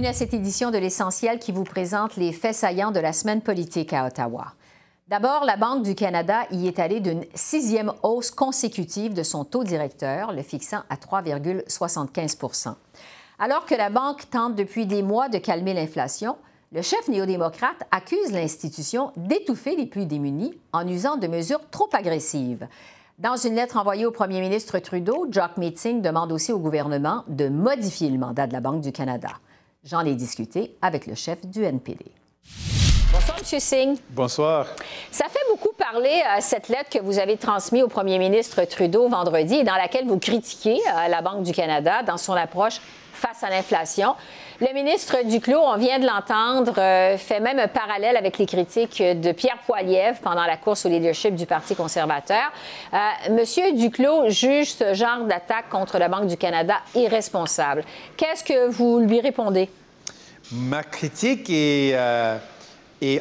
Bienvenue à cette édition de l'Essentiel qui vous présente les faits saillants de la semaine politique à Ottawa. D'abord, la Banque du Canada y est allée d'une sixième hausse consécutive de son taux directeur, le fixant à 3,75% Alors que la Banque tente depuis des mois de calmer l'inflation, le chef néo-démocrate accuse l'institution d'étouffer les plus démunis en usant de mesures trop agressives. Dans une lettre envoyée au premier ministre Trudeau, Jock Meeting demande aussi au gouvernement de modifier le mandat de la Banque du Canada. J'en ai discuté avec le chef du NPD. Bonsoir, M. Singh. Bonsoir. Ça fait beaucoup parler, euh, cette lettre que vous avez transmise au premier ministre Trudeau vendredi et dans laquelle vous critiquez euh, la Banque du Canada dans son approche face à l'inflation. Le ministre Duclos, on vient de l'entendre, euh, fait même un parallèle avec les critiques de Pierre Poilievre pendant la course au leadership du Parti conservateur. Euh, Monsieur Duclos juge ce genre d'attaque contre la Banque du Canada irresponsable. Qu'est-ce que vous lui répondez? Ma critique est, euh,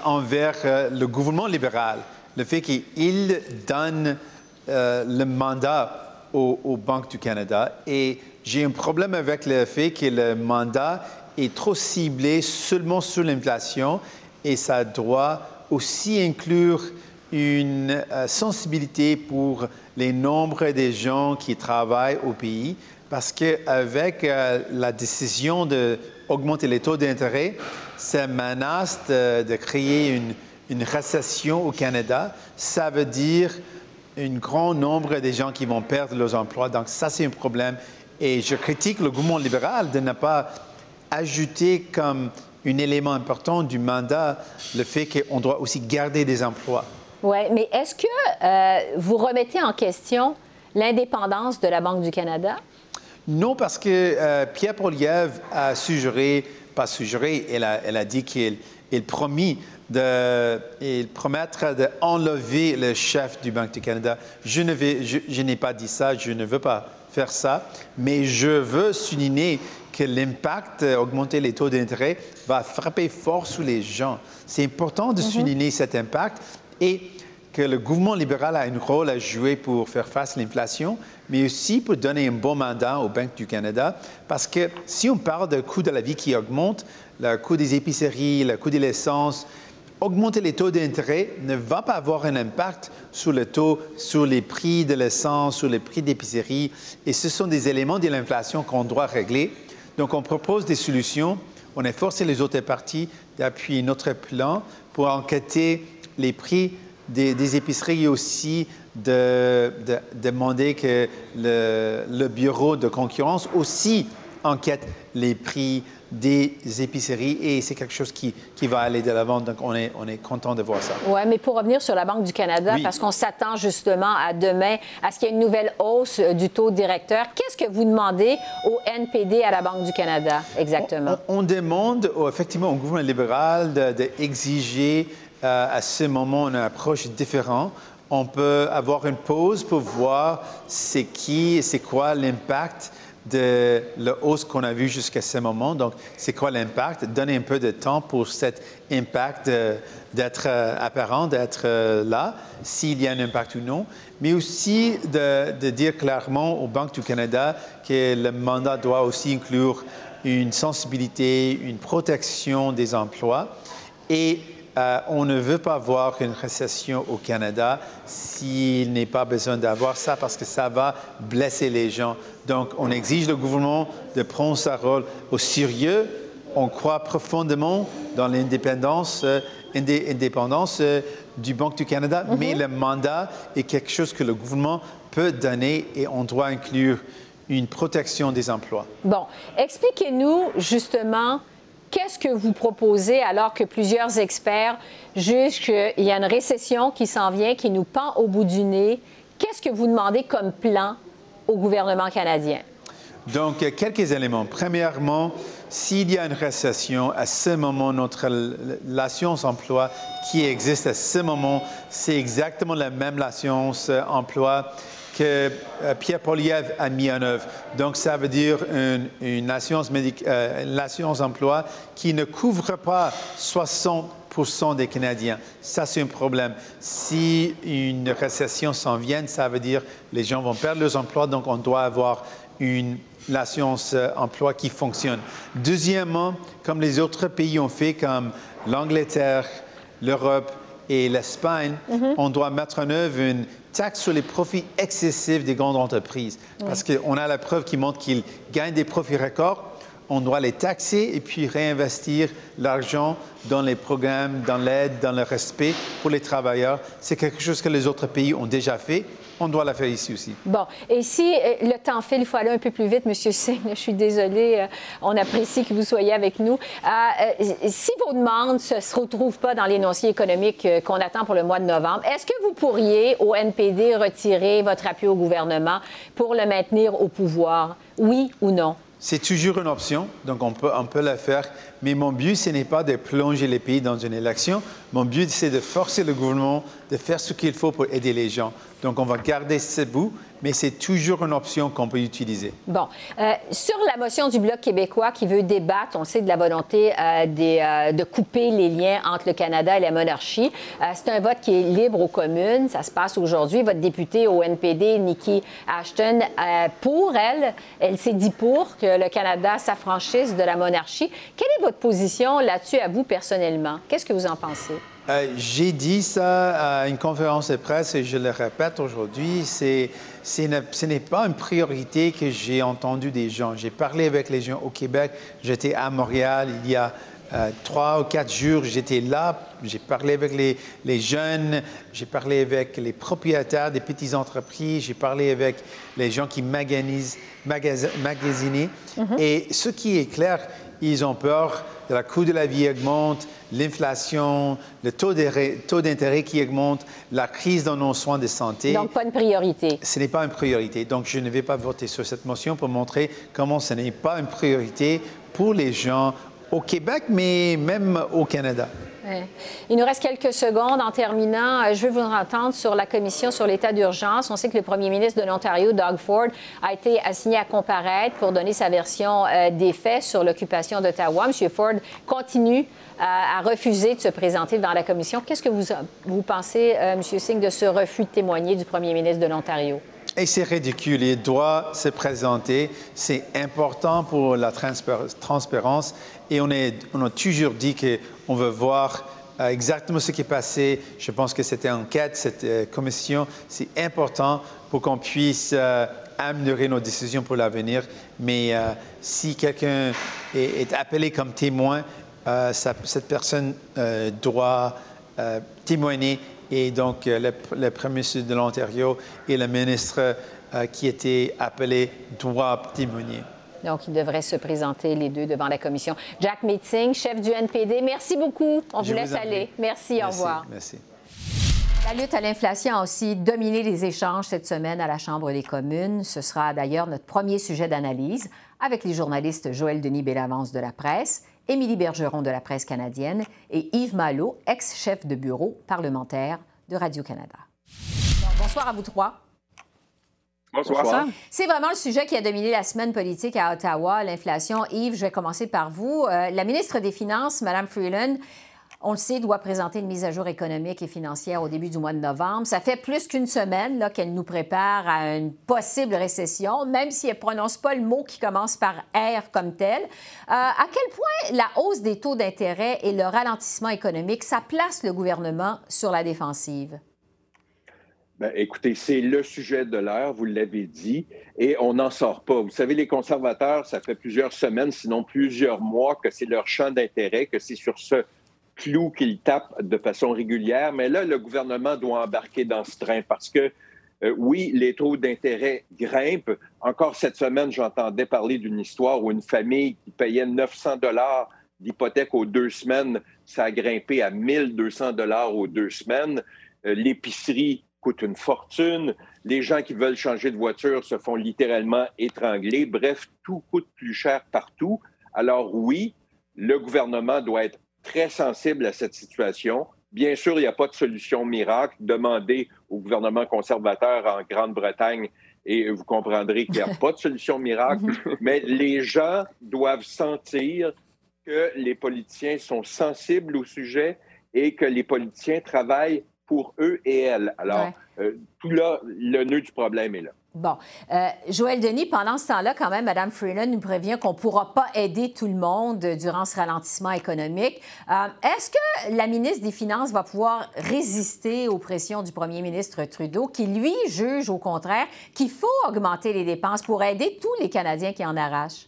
envers le gouvernement libéral. Le fait qu'il donne le mandat aux, aux banques du Canada et j'ai un problème avec le fait que le mandat est trop ciblé seulement sur l'inflation et ça doit aussi inclure une euh, sensibilité pour les nombres de gens qui travaillent au pays parce qu'avec euh, la décision d'augmenter les taux d'intérêt, ça menace de, créer une, une, récession au Canada. Ça veut dire un grand nombre de gens qui vont perdre leurs emplois. Donc ça, c'est un problème. Et je critique le gouvernement libéral de ne pas ajouter comme un élément important du mandat le fait qu'on doit aussi garder des emplois. Oui, mais est-ce que euh, vous remettez en question l'indépendance de la Banque du Canada? Non, parce que euh, Pierre Poilievre a suggéré, pas suggéré, elle a, elle a dit qu'il il promis de il promettre d'enlever le chef du Banque du Canada. Je ne vais, je n'ai pas dit ça, je ne veux pas faire ça, mais je veux souligner que l'impact, euh, augmenter les taux d'intérêt, va frapper fort sur les gens. C'est important de mhm. souligner cet impact et que le gouvernement libéral a un rôle à jouer pour faire face à l'inflation, mais aussi pour donner un bon mandat aux banques du Canada, parce que si on parle du coût de la vie qui augmente, le coût des épiceries, le coût de l'essence, augmenter les taux d'intérêt ne va pas avoir un impact sur le taux, sur les prix de l'essence, sur les prix d'épicerie. Et ce sont des éléments de l'inflation qu'on doit régler. Donc, on propose des solutions. On a forcé les autres parties d'appuyer notre plan pour enquêter les prix des, épiceries et aussi de, demander que le, le bureau de concurrence aussi enquête les prix des épiceries et c'est quelque chose qui, qui va aller de l'avant. Donc, on est, on est content de voir ça. Oui, mais pour revenir sur la Banque du Canada, parce qu'on s'attend justement à demain à ce qu'il y ait une nouvelle hausse euh, du taux directeur, qu'est-ce que vous demandez au NPD à la Banque du Canada exactement? On, demande effectivement au gouvernement libéral d'exiger de, euh, à ce moment une approche différente on peut avoir une pause pour voir c'est qui, c'est quoi l'impact de la hausse qu'on a vue jusqu'à ce moment. Donc, c'est quoi l'impact? Donner un peu de temps pour cet impact d'être euh, apparent, d'être euh, là, s'il y a un impact ou non, mais aussi de, dire clairement aux banques du Canada que le mandat doit aussi inclure une sensibilité, une protection des emplois et euh, on ne veut pas voir une récession au Canada s'il n'est pas besoin d'avoir ça parce que ça va blesser les gens. Donc, on exige le gouvernement de prendre sa rôle au sérieux. On croit profondément dans l'indépendance euh, euh, du Banque du Canada, mm-hmm. mais le mandat est quelque chose que le gouvernement peut donner et on doit inclure une protection des emplois. Bon, expliquez-nous justement Qu'est-ce que vous proposez alors que plusieurs experts jugent qu'il y a une récession qui s'en vient, qui nous pend au bout du nez? Qu'est-ce que vous demandez comme plan au gouvernement canadien? Donc, quelques éléments. Premièrement, s'il y a une récession, à ce moment, notre l'assurance emploi qui existe à ce moment, c'est exactement la même assurance emploi que euh, Pierre Poliev a mis en œuvre. Donc, ça veut dire une, assurance, euh, emploi qui ne couvre pas 60 des Canadiens. Ça, c'est un problème. Si une récession s'en vient, ça veut dire les gens vont perdre leurs emplois, donc on doit avoir une l'assurance euh, emploi qui fonctionne. Deuxièmement, comme les autres pays ont fait, comme l'Angleterre, l'Europe et l'Espagne, mhm. on doit mettre en œuvre une taxe sur les profits excessifs des grandes entreprises. Parce qu'on a la preuve qui montre qu'ils gagnent des profits records. On doit les taxer et puis réinvestir l'argent dans les programmes, dans l'aide, dans le respect pour les travailleurs. C'est quelque chose que les autres pays ont déjà fait on doit la faire ici aussi. Bon, et si euh, le temps file, il faut aller un peu plus vite, M. Singh, je suis désolée, euh, on apprécie que vous soyez avec nous. Euh, si vos demandes ne se retrouvent pas dans l'énoncé économique qu'on attend pour le mois de novembre, est-ce que vous pourriez, au NPD, retirer votre appui au gouvernement pour le maintenir au pouvoir? Oui ou non? C'est toujours une option, donc on peut, on peut la faire. Mais mon but, ce n'est pas de plonger les pays dans une élection. Mon but, c'est de forcer le gouvernement de faire ce qu'il faut pour aider les gens. Donc, on va garder ce bout, mais c'est toujours une option qu'on peut utiliser. Bon. Euh, sur la motion du Bloc québécois qui veut débattre, on sait, de la volonté euh, euh, de couper les liens entre le Canada et la monarchie. c'est un vote qui est libre aux communes. Ça se passe aujourd'hui. Votre députée au NPD, Nikki Ashton, pour elle, elle s'est dit pour que le Canada s'affranchisse de la monarchie. Quelle est votre position là-dessus à vous personnellement? Qu'est-ce que vous en pensez? Euh, j'ai dit ça à une conférence de presse et je le répète aujourd'hui, c'est, ce n'est pas une priorité que j'ai entendu des gens. J'ai parlé avec les gens au Québec, j'étais à Montréal il y a euh, trois ou quatre jours, j'étais là, j'ai parlé avec les, les jeunes, j'ai parlé avec les propriétaires des petites entreprises, j'ai parlé avec les gens qui magasinent. Mm-hmm. Et ce qui est clair, ils ont peur de la coût de la vie augmente, l'inflation, le taux d'intérêt qui augmente, la crise dans nos soins de santé. Donc, pas une priorité. Ce n'est pas une priorité. Donc, je ne vais pas voter sur cette motion pour montrer comment ce n'est pas une priorité pour les gens au Québec, mais même au Canada. Il nous reste quelques secondes en terminant. Euh, je veux vous entendre sur la commission sur l'état d'urgence. On sait que le premier ministre de l'Ontario, Doug Ford, a été assigné à comparaître pour donner sa version euh, des faits sur l'occupation d'Ottawa. M. Ford continue euh, à refuser de se présenter dans la commission. Qu'est-ce que vous, vous pensez, M. Singh, de ce refus de témoigner du premier ministre de l'Ontario? Et c'est ridicule. Il doit se présenter. C'est important pour la transparence. Et on, a toujours dit qu'on veut voir euh, exactement ce qui est passé. Je pense que cette enquête, cette euh, commission, c'est important pour qu'on puisse euh, améliorer nos décisions pour l'avenir. Mais si quelqu'un est, appelé comme témoin, cette personne doit témoigner et donc, euh, le, premier ministre de l'Ontario et le ministre euh, qui était appelé doivent témoigner. Donc, ils devraient se présenter les deux devant la commission. Jack Meeting, chef du NPD, merci beaucoup. On vous laisse aller. Merci, au revoir. Merci. La lutte à l'inflation a aussi dominé les échanges cette semaine à la Chambre des communes. Ce sera d'ailleurs notre premier sujet d'analyse avec les journalistes Joël Denis Bellavance de la presse Émilie Bergeron de la presse canadienne et Yves Malo, ex-chef de bureau parlementaire de Radio-Canada. bonsoir à vous trois. Bonsoir. C'est vraiment le sujet qui a dominé la semaine politique à Ottawa, l'inflation. Yves, je vais commencer par vous. Euh, la ministre des Finances, Mme Freeland, on le sait, doit présenter une mise à jour économique et financière au début du mois de novembre. Ça fait plus qu'une semaine qu'elle nous prépare à une possible récession, même si elle ne prononce pas le mot qui commence par R comme tel. Euh, à quel point la hausse des taux d'intérêt et le ralentissement économique, ça place le gouvernement sur la défensive? Bien, écoutez, c'est le sujet de l'heure, vous l'avez dit, et on n'en sort pas. Vous savez, les conservateurs, ça fait plusieurs semaines, sinon plusieurs mois, que c'est leur champ d'intérêt, que c'est sur ce clou qu'il tape de façon régulière. Mais là, le gouvernement doit embarquer dans ce train parce que, euh, oui, les taux d'intérêt grimpent. Encore cette semaine, j'entendais parler d'une histoire où une famille qui payait 900 dollars d'hypothèque aux deux semaines, ça a grimpé à 1200 dollars aux deux semaines. Euh, l'épicerie coûte une fortune. Les gens qui veulent changer de voiture se font littéralement étrangler. Bref, tout coûte plus cher partout. Alors oui, le gouvernement doit être très sensible à cette situation. Bien sûr, il n'y a pas de solution miracle. Demandez au gouvernement conservateur en Grande-Bretagne et vous comprendrez qu'il n'y a pas de solution miracle, mais les gens doivent sentir que les politiciens sont sensibles au sujet et que les politiciens travaillent pour eux et elles. Alors, euh, tout là, le nœud du problème est là. Bon. Euh, Joël Denis, pendant ce temps-là, quand même, Mme Freeland nous prévient qu'on ne pourra pas aider tout le monde durant ce ralentissement économique. Euh, est-ce que la ministre des Finances va pouvoir résister aux pressions du premier ministre Trudeau, qui, lui, juge au contraire qu'il faut augmenter les dépenses pour aider tous les Canadiens qui en arrachent?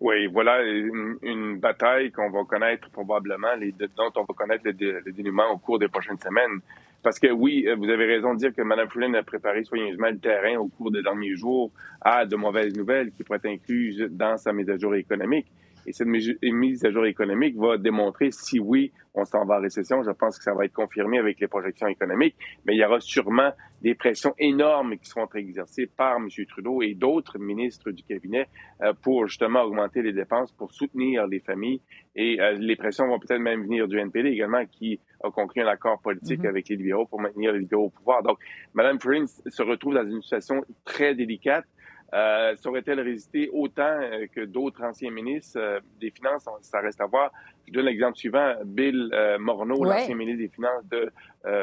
Oui, voilà une, bataille qu'on va connaître probablement, dont on va connaître le dénouement au cours des prochaines semaines. Parce que oui, euh, vous avez raison de dire que Mme Freeland a préparé soigneusement le terrain au cours des derniers jours à de mauvaises nouvelles qui pourraient être incluses dans sa mise à jour économique. Et cette mise à jour économique va démontrer si oui, on s'en va en récession. Je pense que ça va être confirmé avec les projections économiques, mais il y aura sûrement des pressions énormes qui seront exercées par M. Trudeau et d'autres ministres du cabinet euh, pour justement augmenter les dépenses, pour soutenir les familles. Et euh, les pressions vont peut-être même venir du NPD également, qui a conclu un accord politique mm-hmm. avec les libéraux pour maintenir les libéraux au pouvoir. Donc, Mme Prince se retrouve dans une situation très délicate euh, Saurait-elle résister autant euh, que d'autres anciens ministres? Euh, des Finances? Ça reste à voir. Je donne l'exemple suivant. Bill euh, Morneau, l'ancien ministre des Finances de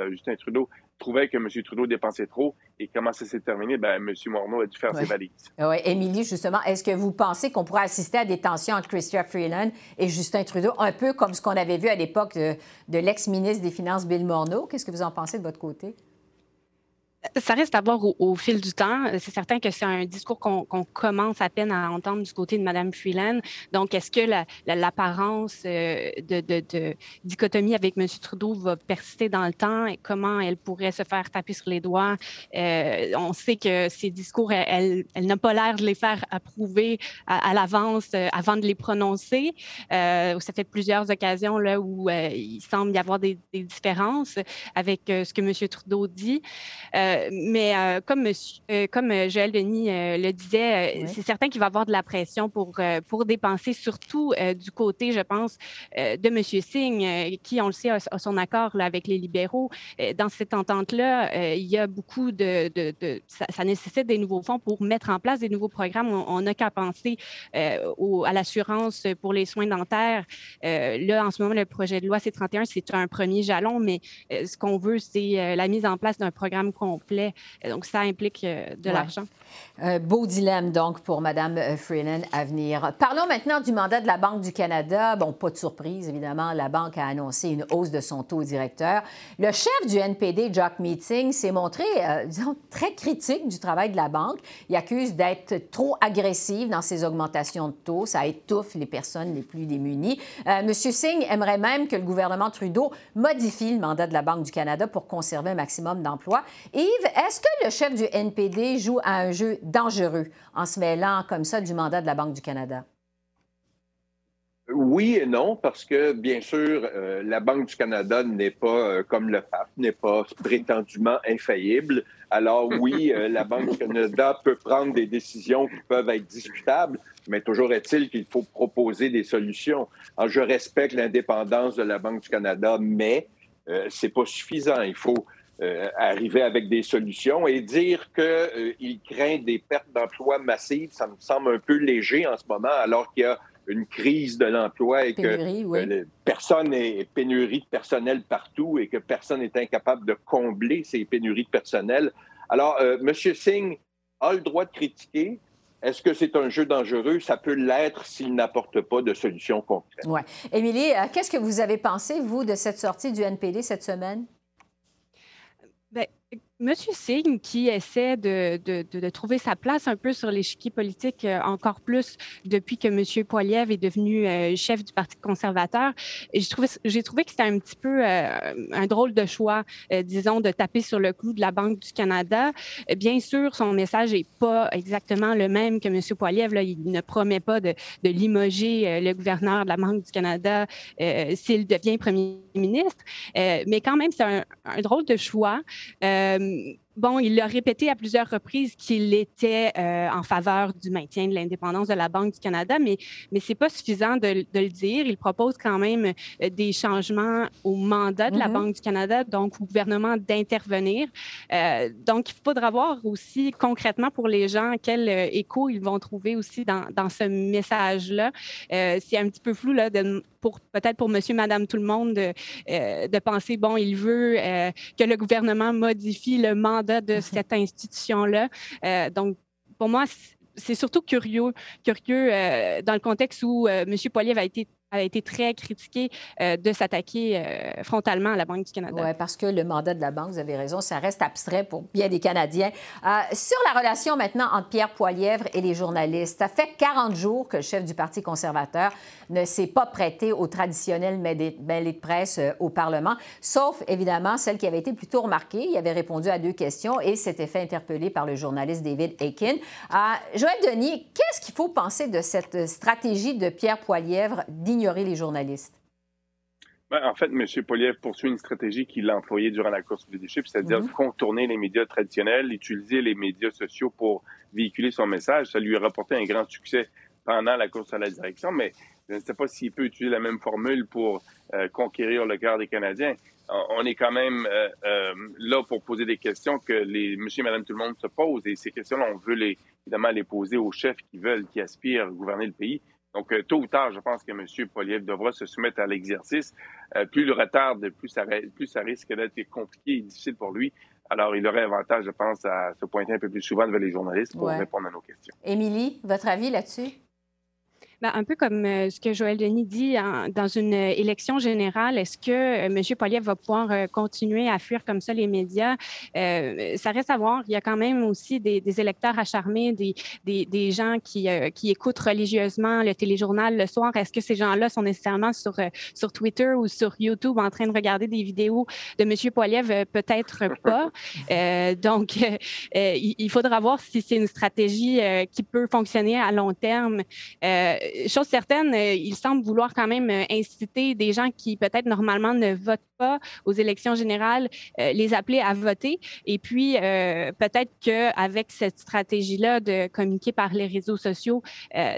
Justin Trudeau, trouvait que M. Trudeau dépensait trop. Et comment ça s'est terminé? Ben, M. Morneau a dû faire ses valises. Oui, Émilie, justement, est-ce que vous pensez qu'on pourrait assister à des tensions entre Chrystia Freeland et Justin Trudeau, un peu comme ce qu'on avait vu à l'époque de, de l'ex-ministre des Finances, Bill Morneau? Qu'est-ce que vous en pensez de votre côté? Ça reste à voir au, fil du temps. C'est certain que c'est un discours qu'on commence à peine à entendre du côté de Mme Freeland. Donc, est-ce que l'apparence euh, de, dichotomie avec M. Trudeau va persister dans le temps? Et comment elle pourrait se faire taper sur les doigts? Euh, on sait que ces discours, elle, n'a pas l'air de les faire approuver à, l'avance euh, avant de les prononcer. ça fait plusieurs occasions là, où il semble y avoir des, différences avec ce que M. Trudeau dit. Mais euh, comme, euh, comme Joël Denis le disait, c'est certain qu'il va y avoir de la pression pour, pour dépenser, surtout du côté, je pense, de M. Singh, qui, on le sait, a, son accord là, avec les libéraux. dans cette entente-là, il y a beaucoup de... de, ça, nécessite des nouveaux fonds pour mettre en place des nouveaux programmes. On n'a qu'à penser à l'assurance pour les soins dentaires. là, en ce moment, le projet de loi C-31, c'est un premier jalon, mais ce qu'on veut, c'est la mise en place d'un programme complet. Donc, ça implique euh, de l'argent. Un beau dilemme, donc, pour Mme euh, Freeland à venir. Parlons maintenant du mandat de la Banque du Canada. Bon, pas de surprise, évidemment, la Banque a annoncé une hausse de son taux directeur. Le chef du NPD, Jack Meeting, s'est montré, euh, disons, très critique du travail de la Banque. Il accuse d'être trop agressive dans ses augmentations de taux. Ça étouffe les personnes les plus démunies. M. Singh aimerait même que le gouvernement Trudeau modifie le mandat de la Banque du Canada pour conserver un maximum d'emplois. Yves, est-ce que le chef du NPD joue à un jeu dangereux en se mêlant comme ça du mandat de la Banque du Canada? Oui et non, parce que bien sûr, euh, la Banque du Canada n'est pas euh, comme le FAP, n'est pas prétendument infaillible. Alors oui, euh, la Banque du Canada peut prendre des décisions qui peuvent être discutables, mais toujours est-il qu'il faut proposer des solutions. Alors, je respecte l'indépendance de la Banque du Canada, mais c'est pas suffisant. Il faut euh, arriver avec des solutions et dire qu'il euh, craint des pertes d'emplois massives, ça me semble un peu léger en ce moment, alors qu'il y a une crise de l'emploi et que euh, personne est pénurie de personnel partout et que personne n'est incapable de combler ces pénuries de personnel. Alors, M. Singh a le droit de critiquer, est-ce que c'est un jeu dangereux? Ça peut l'être s'il n'apporte pas de solution concrète. Oui. Émilie, qu'est-ce que vous avez pensé, vous, de cette sortie du NPD cette semaine? Monsieur Singh, qui essaie de, de, de, trouver sa place un peu sur l'échiquier politique euh, encore plus depuis que Monsieur Poiliev est devenu euh, chef du Parti conservateur, j'ai trouvé, que c'était un petit peu euh, un drôle de choix, disons, de taper sur le clou de la Banque du Canada. Bien sûr, son message n'est pas exactement le même que Monsieur Poiliev. Il ne promet pas de, limoger le gouverneur de la Banque du Canada s'il devient premier ministre, mais quand même, c'est un drôle de choix bon, il a répété à plusieurs reprises qu'il était euh, en faveur du maintien de l'indépendance de la Banque du Canada, mais, mais ce n'est pas suffisant de, le dire. Il propose quand même euh, des changements au mandat de la mm-hmm. Banque du Canada, donc au gouvernement d'intervenir. Euh, donc, il faudra voir aussi concrètement pour les gens quel écho ils vont trouver aussi dans, dans ce message-là. c'est un petit peu flou là, de, pour peut-être pour monsieur, madame, tout le monde de, de penser, bon, il veut que le gouvernement modifie le mandat de mhm. cette institution-là. Euh, donc, pour moi, c'est surtout curieux, curieux euh, dans le contexte où euh, M. Poilievre a été a été très critiqué euh, de s'attaquer euh, frontalement à la Banque du Canada. Oui, parce que le mandat de la Banque, vous avez raison, ça reste abstrait pour bien des Canadiens. Euh, sur la relation maintenant entre Pierre Poilièvre et les journalistes, ça fait 40 jours que le chef du Parti conservateur ne s'est pas prêté au traditionnel mêlée de presse au Parlement, sauf évidemment celle qui avait été plutôt remarquée. Il avait répondu à deux questions et s'était fait interpeller par le journaliste David Aiken. Joël Denis, qu'est-ce qu'il faut penser de cette stratégie de Pierre Poilièvre d'ignorer les journalistes? Ben, en fait, M. Poliev poursuit une stratégie qu'il a employée durant la course au leadership, c'est-à-dire mm-hmm. contourner les médias traditionnels, utiliser les médias sociaux pour véhiculer son message. Ça lui a rapporté un grand succès pendant la course à la direction, mais je ne sais pas s'il peut utiliser la même formule pour euh, conquérir le cœur des Canadiens. On est quand même euh, euh, là pour poser des questions que les monsieur et madame tout le monde se posent et ces questions-là, on veut les, évidemment les poser aux chefs qui veulent, qui aspirent à gouverner le pays. Donc, euh, tôt ou tard, je pense que M. Poliev devra se soumettre à l'exercice. Euh, plus le retarde, plus ça, plus ça risque d'être compliqué et difficile pour lui. Alors, il aurait avantage, je pense, à se pointer un peu plus souvent devant les journalistes pour répondre à nos questions. Émilie, votre avis là-dessus? Ben, un peu comme euh, ce que Joël Denis dit, dans une euh, élection générale, est-ce que euh, M. Poliev va pouvoir continuer à fuir comme ça les médias? ça reste à voir. Il y a quand même aussi des, électeurs acharnés, des, des, des gens qui, qui écoutent religieusement le téléjournal le soir. Est-ce que ces gens-là sont nécessairement sur, sur Twitter ou sur YouTube en train de regarder des vidéos de M. Poliev? Peut-être pas. donc, il faudra voir si c'est une stratégie qui peut fonctionner à long terme chose certaine, euh, il semble vouloir quand même euh, inciter des gens qui peut-être normalement ne votent pas aux élections générales, euh, les appeler à voter. Et puis, peut-être qu'avec cette stratégie-là de communiquer par les réseaux sociaux,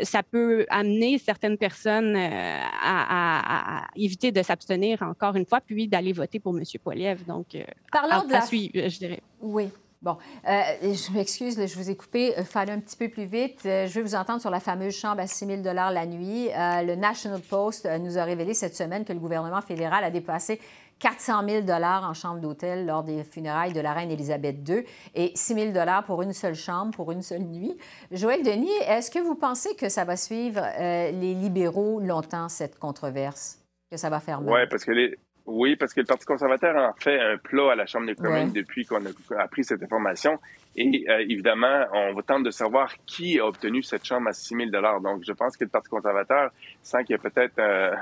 ça peut amener certaines personnes à, éviter de s'abstenir encore une fois, puis d'aller voter pour M. Poiliev. Donc, Parlons de la... suivre, je dirais. Oui. Bon, euh, je m'excuse, je vous ai coupé. Il fallait un petit peu plus vite. Euh, je vais vous entendre sur la fameuse chambre à 6 000 la nuit. Euh, le National Post nous a révélé cette semaine que le gouvernement fédéral a dépassé 400 000 en chambre d'hôtel lors des funérailles de la reine Élisabeth II et 6 000 pour une seule chambre, pour une seule nuit. Joël Denis, est-ce que vous pensez que ça va suivre les libéraux longtemps, cette controverse, que ça va faire mal? Oui, parce que les, oui, parce que le Parti conservateur a fait un plat à la Chambre des communes depuis qu'on a appris cette information. Et euh, évidemment, on va tenter de savoir qui a obtenu cette chambre à 6 000 Donc, je pense que le Parti conservateur sent qu'il y a peut-être euh,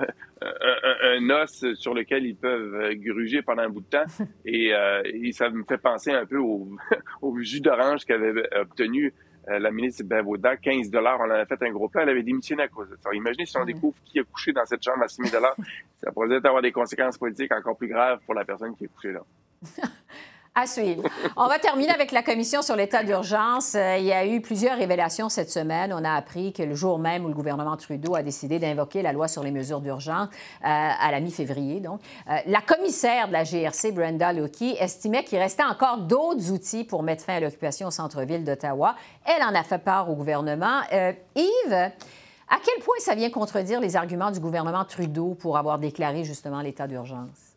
un, os sur lequel ils peuvent gruger pendant un bout de temps. Et, euh, et ça me fait penser un peu au, au jus d'orange qu'avait obtenu euh, la ministre Bavoda, 15 dollars, on en a fait un gros plan, elle avait démissionné à cause de ça. Imaginez si on découvre qui a couché dans cette chambre à 6 000 dollars, ça pourrait avoir des conséquences politiques encore plus graves pour la personne qui est couchée là. À suivre. On va terminer avec la commission sur l'état d'urgence. Euh, il y a eu plusieurs révélations cette semaine. On a appris que le jour même où le gouvernement Trudeau a décidé d'invoquer la loi sur les mesures d'urgence, euh, à la mi-février, donc, euh, la commissaire de la GRC, Brenda Loki, estimait qu'il restait encore d'autres outils pour mettre fin à l'occupation au centre-ville d'Ottawa. Elle en a fait part au gouvernement. Yves, à quel point ça vient contredire les arguments du gouvernement Trudeau pour avoir déclaré justement l'état d'urgence?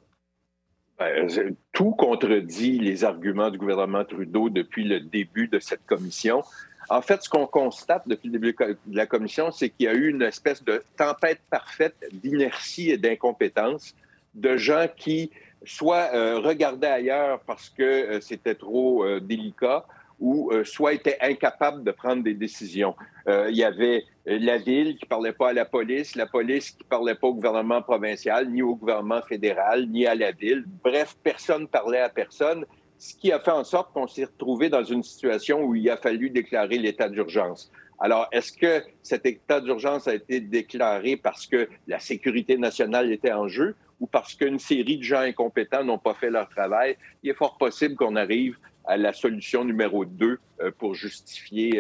Ben, tout contredit les arguments du gouvernement Trudeau depuis le début de cette commission. En fait, ce qu'on constate depuis le début de la commission, c'est qu'il y a eu une espèce de tempête parfaite d'inertie et d'incompétence de gens qui soit euh, regardaient ailleurs parce que euh, c'était trop euh, délicat, ou euh, soit étaient incapables de prendre des décisions. Euh, il y avait euh, la ville qui parlait pas à la police, la police qui parlait pas au gouvernement provincial, ni au gouvernement fédéral, ni à la ville. Bref, personne parlait à personne, ce qui a fait en sorte qu'on s'est retrouvé dans une situation où il a fallu déclarer l'état d'urgence. Alors, est-ce que cet état d'urgence a été déclaré parce que la sécurité nationale était en jeu ou parce qu'une série de gens incompétents n'ont pas fait leur travail? Il est fort possible qu'on arrive à la solution numéro 2 pour justifier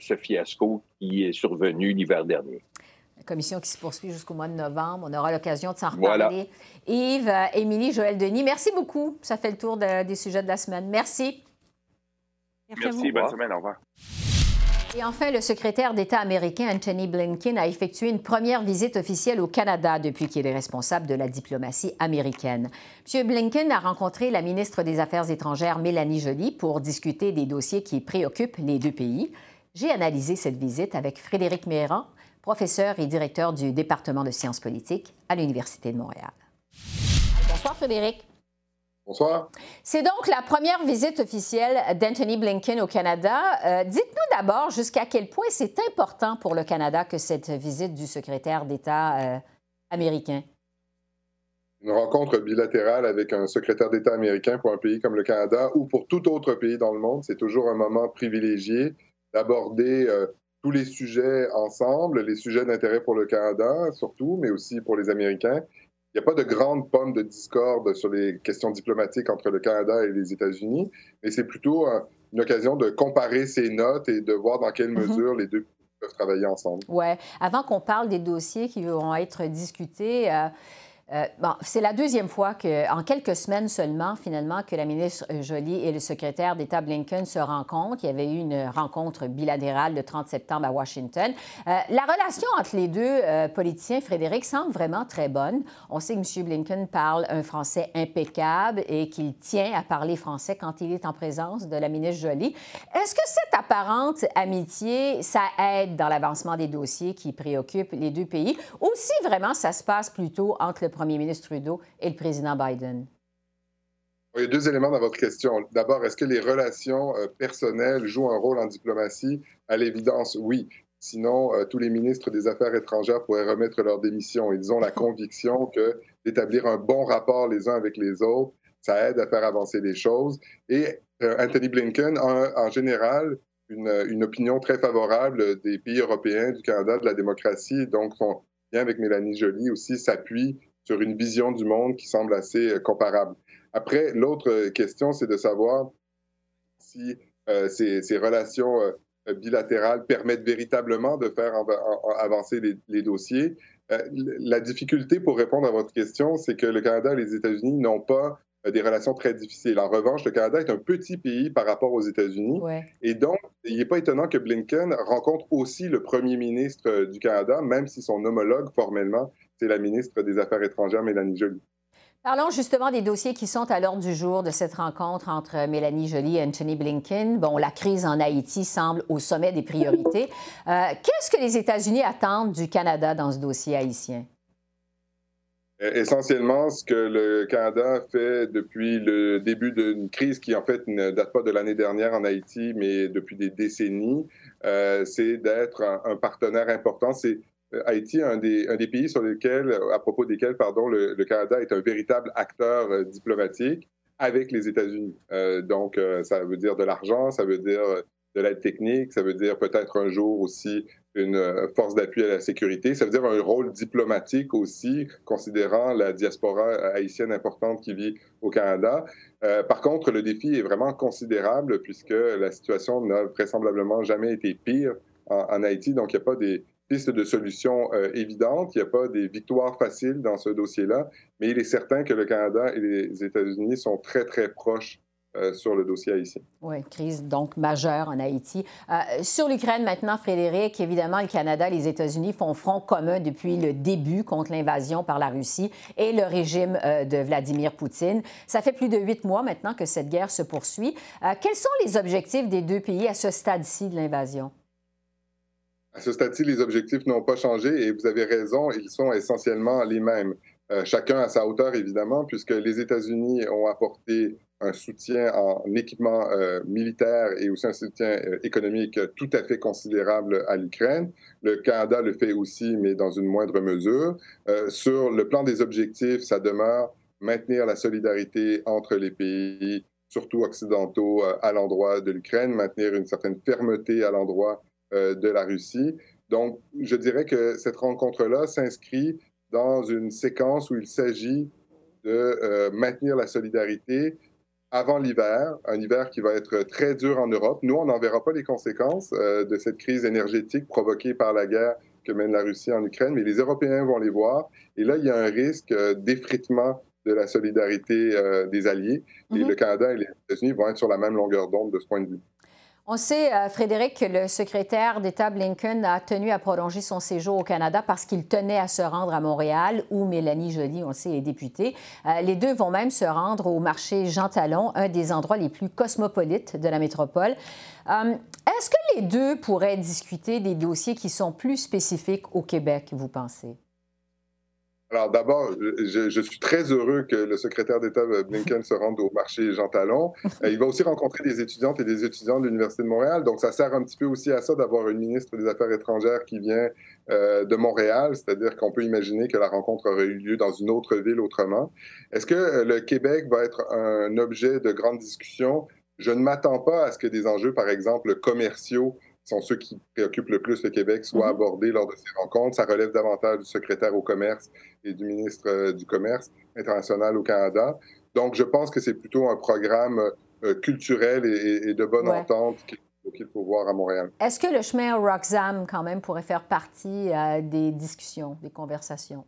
ce fiasco qui est survenu l'hiver dernier commission qui se poursuit jusqu'au mois de novembre. On aura l'occasion de s'en reparler. Yves, euh, Émilie, Joël Denis, merci beaucoup. Ça fait le tour des sujets de la semaine. Merci. Merci, bonne semaine. Au revoir. Et enfin, le secrétaire d'État américain Anthony Blinken a effectué une première visite officielle au Canada depuis qu'il est responsable de la diplomatie américaine. M. Blinken a rencontré la ministre des Affaires étrangères Mélanie Joly pour discuter des dossiers qui préoccupent les deux pays. J'ai analysé cette visite avec Frédéric Méran, professeur et directeur du département de sciences politiques à l'Université de Montréal. Bonsoir Frédéric. Bonsoir. C'est donc la première visite officielle d'Anthony Blinken au Canada. Euh, dites-nous d'abord jusqu'à quel point c'est important pour le Canada que cette visite du secrétaire d'État euh, américain. Une rencontre bilatérale avec un secrétaire d'État américain pour un pays comme le Canada ou pour tout autre pays dans le monde, c'est toujours un moment privilégié d'aborder euh, tous les sujets ensemble, les sujets d'intérêt pour le Canada surtout, mais aussi pour les Américains. Il n'y a pas de grande pomme de discorde sur les questions diplomatiques entre le Canada et les États-Unis, mais c'est plutôt une occasion de comparer ces notes et de voir dans quelle mhm. mesure les deux peuvent travailler ensemble. Oui. Avant qu'on parle des dossiers qui vont être discutés, euh, euh, c'est la deuxième fois que, en quelques semaines seulement, finalement, que la ministre Joly et le secrétaire d'État Blinken se rencontrent. Il y avait eu une rencontre bilatérale le 30 septembre à Washington. Euh, la relation entre les deux euh, politiciens, Frédéric, semble vraiment très bonne. On sait que M. Blinken parle un français impeccable et qu'il tient à parler français quand il est en présence de la ministre Joly. Est-ce que cette apparente amitié, ça aide dans l'avancement des dossiers qui préoccupent les deux pays? Ou si vraiment ça se passe plutôt entre le premier ministre Trudeau et le président Biden? Il y a deux éléments dans votre question. D'abord, est-ce que les relations euh, personnelles jouent un rôle en diplomatie? À l'évidence, oui. Sinon, euh, tous les ministres des Affaires étrangères pourraient remettre leur démission. Ils ont la conviction que d'établir un bon rapport les uns avec les autres, ça aide à faire avancer les choses. Et euh, Anthony Blinken a en général une, une, opinion très favorable des pays européens, du Canada, de la démocratie. Donc, son lien avec Mélanie Joly aussi s'appuie sur une vision du monde qui semble assez euh, comparable. Après, l'autre euh, question, c'est de savoir si euh, ces, relations bilatérales permettent véritablement de faire avancer les, dossiers. la difficulté pour répondre à votre question, c'est que le Canada et les États-Unis n'ont pas des relations très difficiles. En revanche, le Canada est un petit pays par rapport aux États-Unis. Et donc, il n'est pas étonnant que Blinken rencontre aussi le premier ministre du Canada, même si son homologue formellement c'est la ministre des Affaires étrangères, Mélanie Joly. Parlons justement des dossiers qui sont à l'ordre du jour de cette rencontre entre Mélanie Joly et Anthony Blinken. Bon, la crise en Haïti semble au sommet des priorités. Euh, qu'est-ce que les États-Unis attendent du Canada dans ce dossier haïtien? Euh, essentiellement, ce que le Canada fait depuis le début d'une crise qui, en fait, ne date pas de l'année dernière en Haïti, mais depuis des décennies, euh, c'est d'être un, partenaire important. C'est Haïti est un des, un des, pays sur lesquels, euh, à propos desquels pardon, le, Canada est un véritable acteur euh, diplomatique avec les États-Unis. donc, ça veut dire de l'argent, ça veut dire de l'aide technique, ça veut dire peut-être un jour aussi une force d'appui à la sécurité, ça veut dire un rôle diplomatique aussi, considérant la diaspora haïtienne importante qui vit au Canada. par contre, le défi est vraiment considérable puisque la situation n'a vraisemblablement jamais été pire en, en Haïti, donc il n'y a pas des piste de solution euh, évidente. Il n'y a pas des victoires faciles dans ce dossier-là, mais il est certain que le Canada et les États-Unis sont très, très proches euh, sur le dossier haïtien. Oui, crise donc majeure en Haïti. Euh, sur l'Ukraine maintenant, Frédéric, évidemment, le Canada et les États-Unis font front commun depuis le début contre l'invasion par la Russie et le régime de Vladimir Poutine. Ça fait plus de huit mois maintenant que cette guerre se poursuit. quels sont les objectifs des deux pays à ce stade-ci de l'invasion? À ce stade-ci, les objectifs n'ont pas changé et vous avez raison, ils sont essentiellement les mêmes. Euh, chacun à sa hauteur, évidemment, puisque les États-Unis ont apporté un soutien en équipement euh, militaire et aussi un soutien euh, économique tout à fait considérable à l'Ukraine. Le Canada le fait aussi, mais dans une moindre mesure. sur le plan des objectifs, ça demeure maintenir la solidarité entre les pays, surtout occidentaux, à l'endroit de l'Ukraine, maintenir une certaine fermeté à l'endroit de la Russie. Donc, je dirais que cette rencontre-là s'inscrit dans une séquence où il s'agit de euh, maintenir la solidarité avant l'hiver, un hiver qui va être très dur en Europe. Nous, on n'en verra pas les conséquences euh, de cette crise énergétique provoquée par la guerre que mène la Russie en Ukraine, mais les Européens vont les voir. Et là, il y a un risque euh, d'effritement de la solidarité euh, des alliés. Et mm-hmm. le Canada et les États-Unis vont être sur la même longueur d'onde de ce point de vue. On sait, euh, Frédéric, que le secrétaire d'État Blinken a tenu à prolonger son séjour au Canada parce qu'il tenait à se rendre à Montréal, où Mélanie Joly, on le sait, est députée. Euh, les deux vont même se rendre au marché Jean Talon, un des endroits les plus cosmopolites de la métropole. Euh, est-ce que les deux pourraient discuter des dossiers qui sont plus spécifiques au Québec, vous pensez? Alors d'abord, je, je, suis très heureux que le secrétaire d'État Blinken se rende au marché Jean Talon. Euh, il va aussi rencontrer des étudiantes et des étudiants de l'Université de Montréal. Donc ça sert un petit peu aussi à ça d'avoir une ministre des Affaires étrangères qui vient euh, de Montréal, c'est-à-dire qu'on peut imaginer que la rencontre aurait eu lieu dans une autre ville autrement. Est-ce que euh, le Québec va être un objet de grande discussion? Je ne m'attends pas à ce que des enjeux, par exemple, commerciaux sont ceux qui préoccupent le plus le Québec soient mm-hmm. abordés lors de ces rencontres. Ça relève davantage du secrétaire au commerce et du ministre euh, du Commerce international au Canada. Donc, je pense que c'est plutôt un programme euh, culturel et, de bonne entente qu'il faut voir à Montréal. Est-ce que le chemin Roxham, quand même, pourrait faire partie euh, des discussions, des conversations?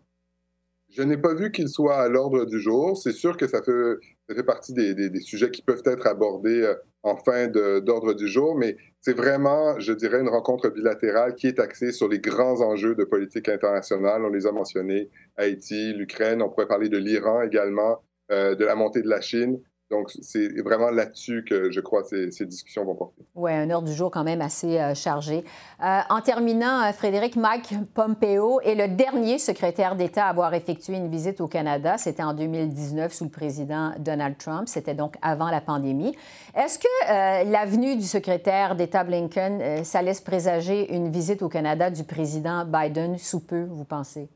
Je n'ai pas vu qu'il soit à l'ordre du jour. C'est sûr que ça fait, partie des, sujets qui peuvent être abordés en fin d'ordre du jour, mais c'est vraiment, je dirais, une rencontre bilatérale qui est axée sur les grands enjeux de politique internationale. On les a mentionnés, Haïti, l'Ukraine, on pourrait parler de l'Iran également, euh, de la montée de la Chine. Donc, c'est vraiment là-dessus que je crois ces, ces discussions vont porter. Oui, un heure du jour quand même assez euh, chargé. Euh, en terminant, euh, Frédéric, Mike Pompeo est le dernier secrétaire d'État à avoir effectué une visite au Canada. C'était en 2019 sous le président Donald Trump. C'était donc avant la pandémie. Est-ce que l'avenue du secrétaire d'État Blinken, ça laisse présager une visite au Canada du président Biden sous peu, vous pensez?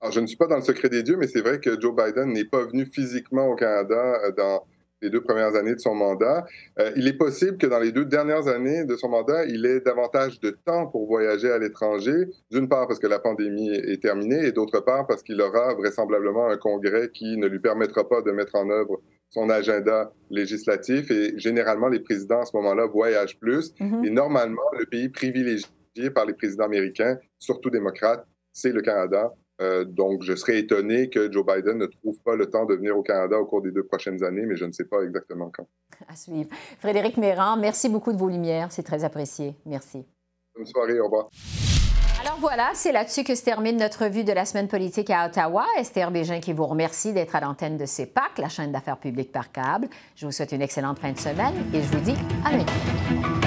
Alors, je ne suis pas dans le secret des dieux, mais c'est vrai que Joe Biden n'est pas venu physiquement au Canada euh, dans les deux premières années de son mandat. Euh, il est possible que dans les deux dernières années de son mandat, il ait davantage de temps pour voyager à l'étranger, d'une part parce que la pandémie est terminée et d'autre part parce qu'il aura vraisemblablement un congrès qui ne lui permettra pas de mettre en œuvre son agenda législatif. Et généralement, les présidents à ce moment-là voyagent plus. Mm-hmm. Et normalement, le pays privilégié par les présidents américains, surtout démocrates, c'est le Canada. Euh, donc, je serais étonné que Joe Biden ne trouve pas le temps de venir au Canada au cours des deux prochaines années, mais je ne sais pas exactement quand. À suivre. Frédéric Méran, merci beaucoup de vos lumières. C'est très apprécié. Merci. Bonne soirée. Au revoir. Alors voilà, c'est là-dessus que se termine notre vue de la semaine politique à Ottawa. Esther Bégin qui vous remercie d'être à l'antenne de CEPAC, la chaîne d'affaires publiques par câble. Je vous souhaite une excellente fin de semaine et je vous dis à bientôt.